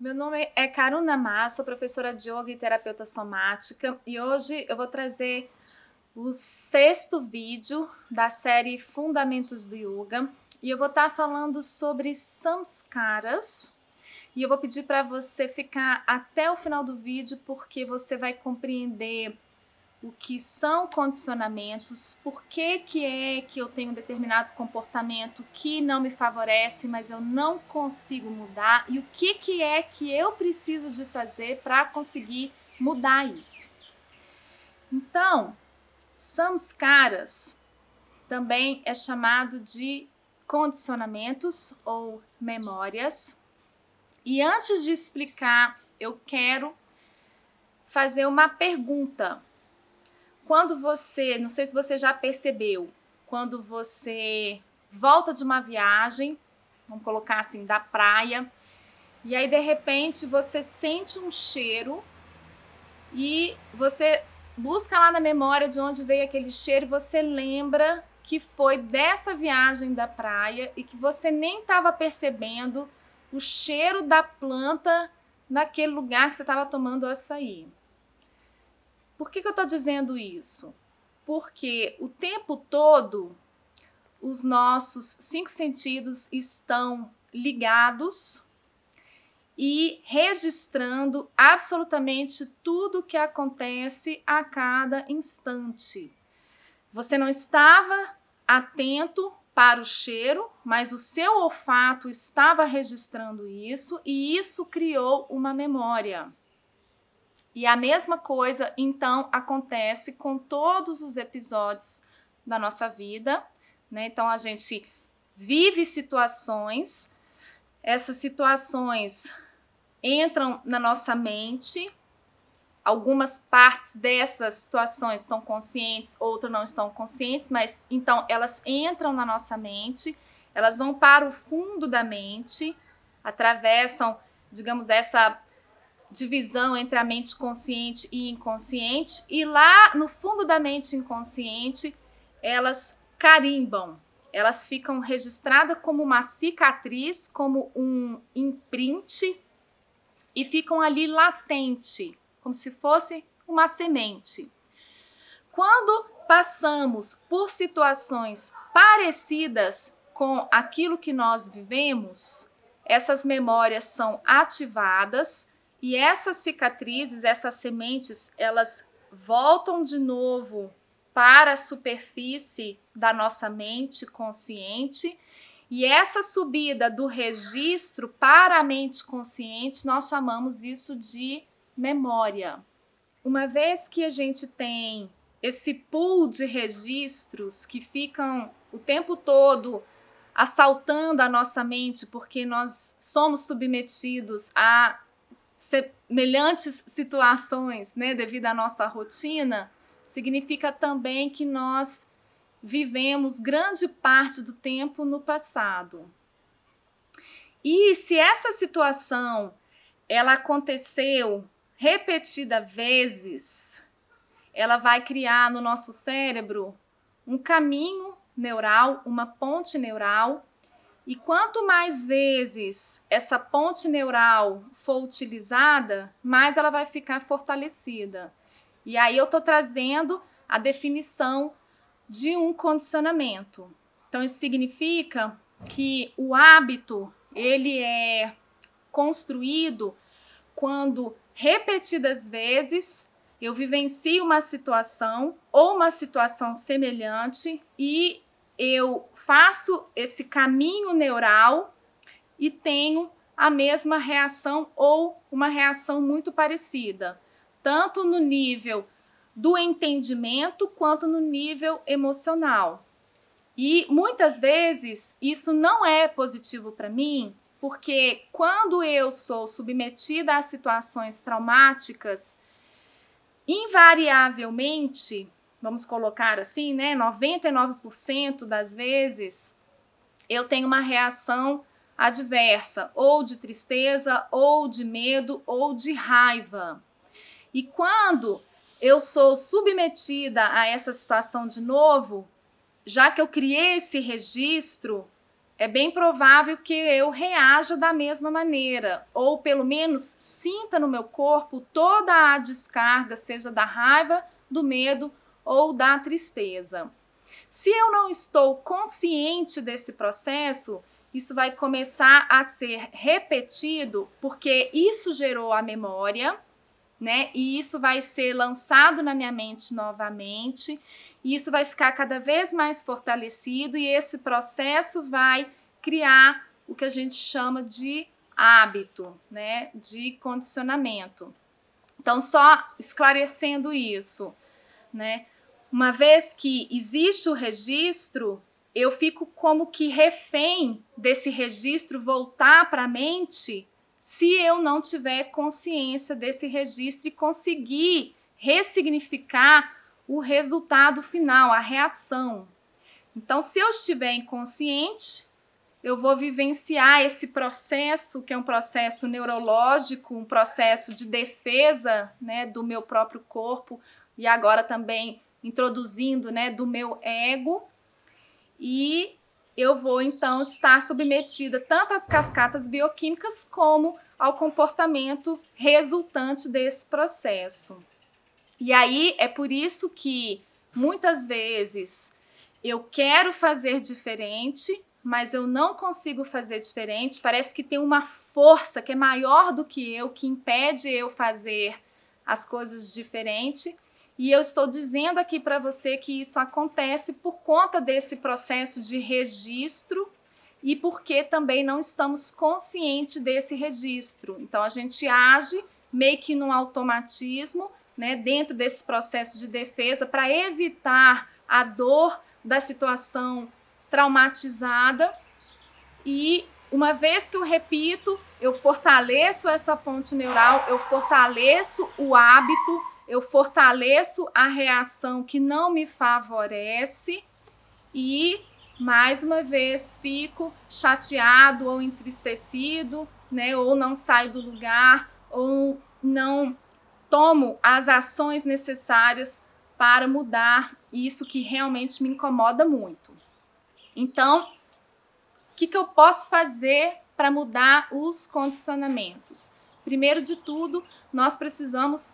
Meu nome é Karuna Ma, sou professora de yoga e terapeuta somática e hoje eu vou trazer o sexto vídeo da série Fundamentos do Yoga e eu vou estar falando sobre samskaras e eu vou pedir para você ficar até o final do vídeo porque você vai compreender o que são condicionamentos, por que, que é que eu tenho um determinado comportamento que não me favorece, mas eu não consigo mudar, e o que, que é que eu preciso de fazer para conseguir mudar isso. Então, samskaras também é chamado de condicionamentos ou memórias. E antes de explicar, eu quero fazer uma pergunta quando você, não sei se você já percebeu, quando você volta de uma viagem, vamos colocar assim, da praia, e aí de repente você sente um cheiro e você busca lá na memória de onde veio aquele cheiro e você lembra que foi dessa viagem da praia e que você nem estava percebendo o cheiro da planta naquele lugar que você estava tomando açaí. Por que, que eu estou dizendo isso? Porque o tempo todo os nossos cinco sentidos estão ligados e registrando absolutamente tudo o que acontece a cada instante. Você não estava atento para o cheiro, mas o seu olfato estava registrando isso e isso criou uma memória. E a mesma coisa, então, acontece com todos os episódios da nossa vida, né? Então a gente vive situações, essas situações entram na nossa mente, algumas partes dessas situações estão conscientes, outras não estão conscientes, mas então elas entram na nossa mente, elas vão para o fundo da mente, atravessam, digamos, essa divisão entre a mente consciente e inconsciente, e lá no fundo da mente inconsciente, elas carimbam, elas ficam registradas como uma cicatriz, como um imprint, e ficam ali latente, como se fosse uma semente. Quando passamos por situações parecidas com aquilo que nós vivemos, essas memórias são ativadas e essas cicatrizes, essas sementes, elas voltam de novo para a superfície da nossa mente consciente. E essa subida do registro para a mente consciente, nós chamamos isso de memória. Uma vez que a gente tem esse pool de registros que ficam o tempo todo assaltando a nossa mente, porque nós somos submetidos a semelhantes situações, né, devido à nossa rotina, significa também que nós vivemos grande parte do tempo no passado. E se essa situação ela aconteceu repetida vezes, ela vai criar no nosso cérebro um caminho neural, uma ponte neural e quanto mais vezes essa ponte neural for utilizada, mais ela vai ficar fortalecida. E aí eu estou trazendo a definição de um condicionamento. Então isso significa que o hábito ele é construído quando repetidas vezes eu vivencio uma situação ou uma situação semelhante e eu faço esse caminho neural e tenho a mesma reação ou uma reação muito parecida, tanto no nível do entendimento quanto no nível emocional. E muitas vezes isso não é positivo para mim, porque quando eu sou submetida a situações traumáticas, invariavelmente vamos colocar assim, né, 99% das vezes eu tenho uma reação adversa, ou de tristeza, ou de medo, ou de raiva. E quando eu sou submetida a essa situação de novo, já que eu criei esse registro é bem provável que eu reaja da mesma maneira, ou pelo menos sinta no meu corpo toda a descarga, seja da raiva, do medo ou da tristeza. Se eu não estou consciente desse processo, isso vai começar a ser repetido porque isso gerou a memória, né? E isso vai ser lançado na minha mente novamente, e isso vai ficar cada vez mais fortalecido e esse processo vai criar o que a gente chama de hábito, né? De condicionamento. Então, só esclarecendo isso, né? Uma vez que existe o registro, eu fico como que refém desse registro voltar para a mente se eu não tiver consciência desse registro e conseguir ressignificar o resultado final, a reação. Então, se eu estiver inconsciente, eu vou vivenciar esse processo, que é um processo neurológico, um processo de defesa né, do meu próprio corpo, e agora também introduzindo né, do meu ego. E eu vou então estar submetida tanto às cascatas bioquímicas como ao comportamento resultante desse processo. E aí é por isso que muitas vezes eu quero fazer diferente, mas eu não consigo fazer diferente. Parece que tem uma força que é maior do que eu, que impede eu fazer as coisas diferente. E eu estou dizendo aqui para você que isso acontece por conta desse processo de registro e porque também não estamos conscientes desse registro. Então a gente age meio que no automatismo, né, dentro desse processo de defesa para evitar a dor da situação traumatizada e uma vez que eu repito, eu fortaleço essa ponte neural, eu fortaleço o hábito eu fortaleço a reação que não me favorece e mais uma vez fico chateado ou entristecido, né, ou não saio do lugar, ou não tomo as ações necessárias para mudar isso que realmente me incomoda muito. Então, o que, que eu posso fazer para mudar os condicionamentos? Primeiro de tudo, nós precisamos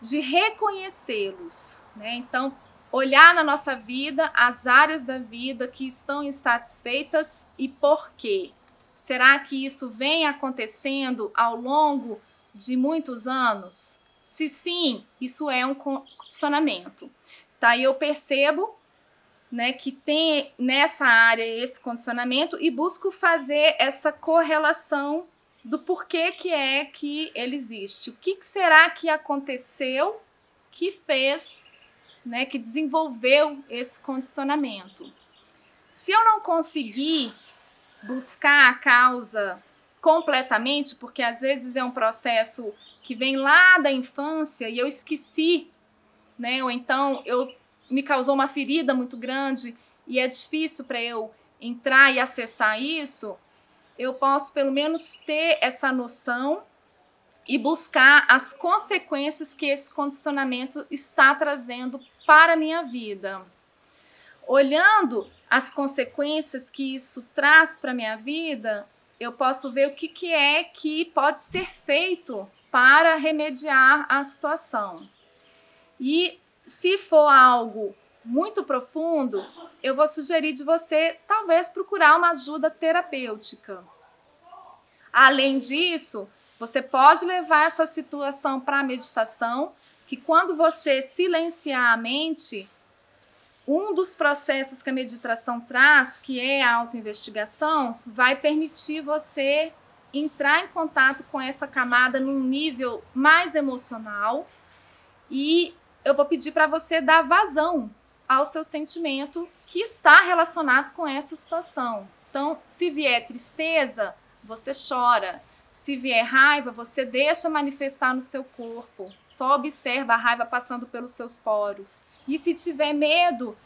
de reconhecê-los. Né? Então, olhar na nossa vida as áreas da vida que estão insatisfeitas e por quê. Será que isso vem acontecendo ao longo de muitos anos? Se sim, isso é um condicionamento. Tá? E eu percebo né, que tem nessa área esse condicionamento e busco fazer essa correlação do porquê que é que ele existe. O que, que será que aconteceu que fez, né, que desenvolveu esse condicionamento? Se eu não conseguir buscar a causa completamente, porque às vezes é um processo que vem lá da infância e eu esqueci, né? Ou então eu me causou uma ferida muito grande e é difícil para eu entrar e acessar isso, eu posso pelo menos ter essa noção e buscar as consequências que esse condicionamento está trazendo para a minha vida. Olhando as consequências que isso traz para a minha vida, eu posso ver o que, que é que pode ser feito para remediar a situação. E se for algo muito profundo, eu vou sugerir de você talvez procurar uma ajuda terapêutica. Além disso, você pode levar essa situação para a meditação, que quando você silenciar a mente, um dos processos que a meditação traz, que é a autoinvestigação, vai permitir você entrar em contato com essa camada num nível mais emocional e eu vou pedir para você dar vazão ao seu sentimento que está relacionado com essa situação. Então, se vier tristeza, você chora. Se vier raiva, você deixa manifestar no seu corpo. Só observa a raiva passando pelos seus poros. E se tiver medo,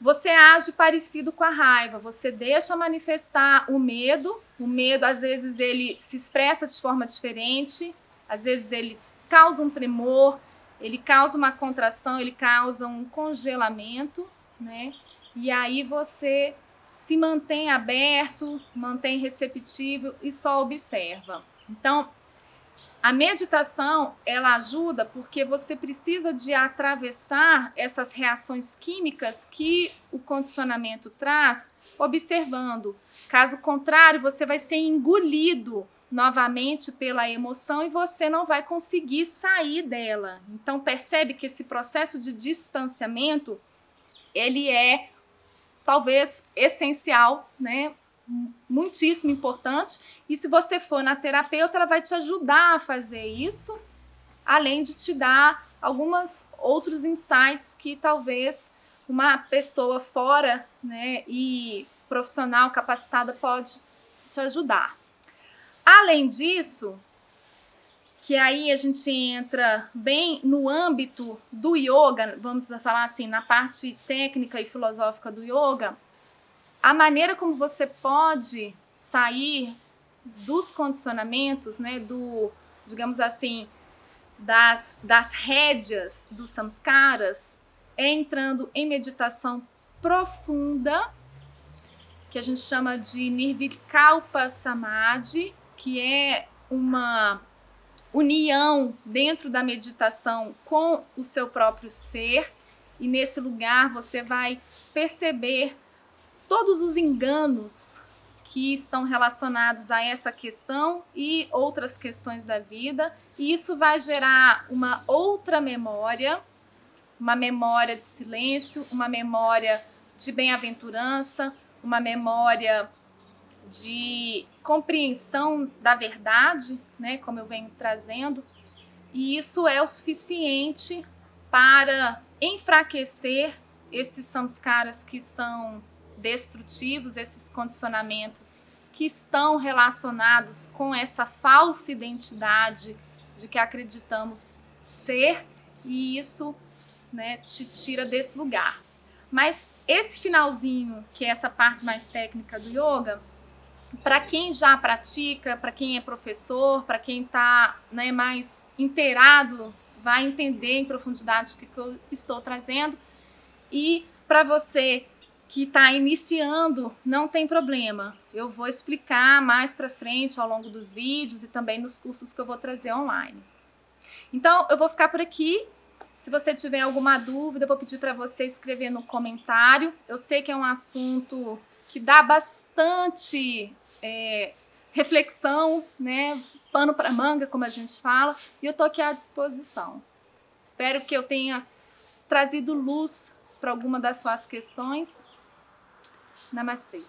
você age parecido com a raiva. Você deixa manifestar o medo. O medo, às vezes, ele se expressa de forma diferente. Às vezes, ele causa um tremor ele causa uma contração, ele causa um congelamento, né? E aí você se mantém aberto, mantém receptivo e só observa. Então, a meditação, ela ajuda porque você precisa de atravessar essas reações químicas que o condicionamento traz, observando. Caso contrário, você vai ser engolido novamente pela emoção e você não vai conseguir sair dela. Então percebe que esse processo de distanciamento, ele é talvez essencial, né? muitíssimo importante. E se você for na terapeuta, ela vai te ajudar a fazer isso, além de te dar alguns outros insights que talvez uma pessoa fora, né, e profissional capacitada pode te ajudar. Além disso, que aí a gente entra bem no âmbito do yoga, vamos falar assim, na parte técnica e filosófica do yoga, a maneira como você pode sair dos condicionamentos, né, do, digamos assim, das, das rédeas dos samskaras, é entrando em meditação profunda, que a gente chama de Nirvikalpa Samadhi, que é uma união dentro da meditação com o seu próprio ser, e nesse lugar você vai perceber todos os enganos que estão relacionados a essa questão e outras questões da vida, e isso vai gerar uma outra memória, uma memória de silêncio, uma memória de bem-aventurança, uma memória de compreensão da verdade, né, como eu venho trazendo, e isso é o suficiente para enfraquecer esses samskaras que são destrutivos, esses condicionamentos que estão relacionados com essa falsa identidade de que acreditamos ser, e isso né, te tira desse lugar. Mas esse finalzinho, que é essa parte mais técnica do yoga, para quem já pratica, para quem é professor, para quem está né, mais inteirado, vai entender em profundidade o que, que eu estou trazendo. E para você que está iniciando, não tem problema. Eu vou explicar mais para frente ao longo dos vídeos e também nos cursos que eu vou trazer online. Então, eu vou ficar por aqui. Se você tiver alguma dúvida, eu vou pedir para você escrever no comentário. Eu sei que é um assunto que dá bastante é, reflexão, né? Pano para manga, como a gente fala, e eu tô aqui à disposição. Espero que eu tenha trazido luz para alguma das suas questões Namastê.